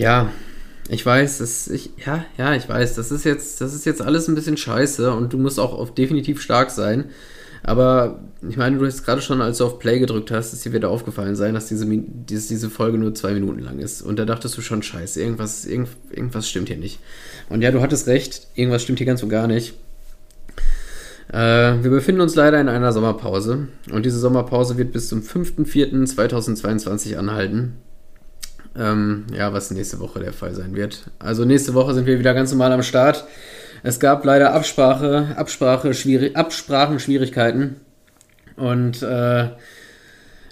Ja, ich weiß, das, ich, ja, ja, ich weiß, das ist jetzt, das ist jetzt alles ein bisschen scheiße und du musst auch auf definitiv stark sein. Aber ich meine, du hast gerade schon, als du auf Play gedrückt hast, ist dir wieder aufgefallen sein, dass diese, diese, diese Folge nur zwei Minuten lang ist. Und da dachtest du schon, scheiße, irgendwas, irgend, irgendwas stimmt hier nicht. Und ja, du hattest recht, irgendwas stimmt hier ganz und gar nicht. Äh, wir befinden uns leider in einer Sommerpause. Und diese Sommerpause wird bis zum 5.4.2022 anhalten. Ähm, ja, was nächste Woche der Fall sein wird. Also nächste Woche sind wir wieder ganz normal am Start. Es gab leider Absprache, Absprache, schwierig, Absprachenschwierigkeiten. Und äh,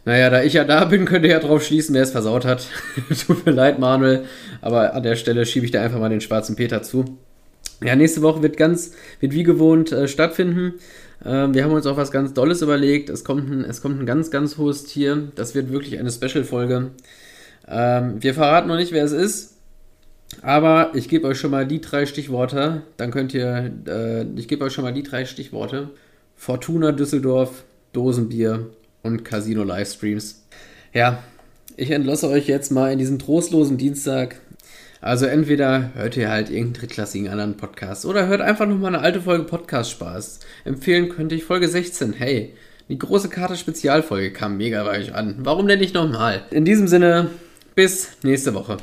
naja, da ich ja da bin, könnt ihr ja drauf schließen, wer es versaut hat. Tut mir leid, Manuel, aber an der Stelle schiebe ich da einfach mal den schwarzen Peter zu. Ja, nächste Woche wird ganz, wird wie gewohnt äh, stattfinden. Äh, wir haben uns auch was ganz Dolles überlegt. Es kommt, ein, es kommt ein ganz, ganz hohes Tier. Das wird wirklich eine Special-Folge. Ähm, wir verraten noch nicht, wer es ist. Aber ich gebe euch schon mal die drei Stichworte. Dann könnt ihr, äh, ich gebe euch schon mal die drei Stichworte. Fortuna Düsseldorf, Dosenbier und Casino Livestreams. Ja, ich entlasse euch jetzt mal in diesen trostlosen Dienstag. Also entweder hört ihr halt irgendeinen drittklassigen anderen Podcast oder hört einfach nochmal eine alte Folge Podcast Spaß. Empfehlen könnte ich Folge 16. Hey, die große Karte Spezialfolge kam mega bei euch an. Warum denn nicht nochmal? In diesem Sinne, bis nächste Woche.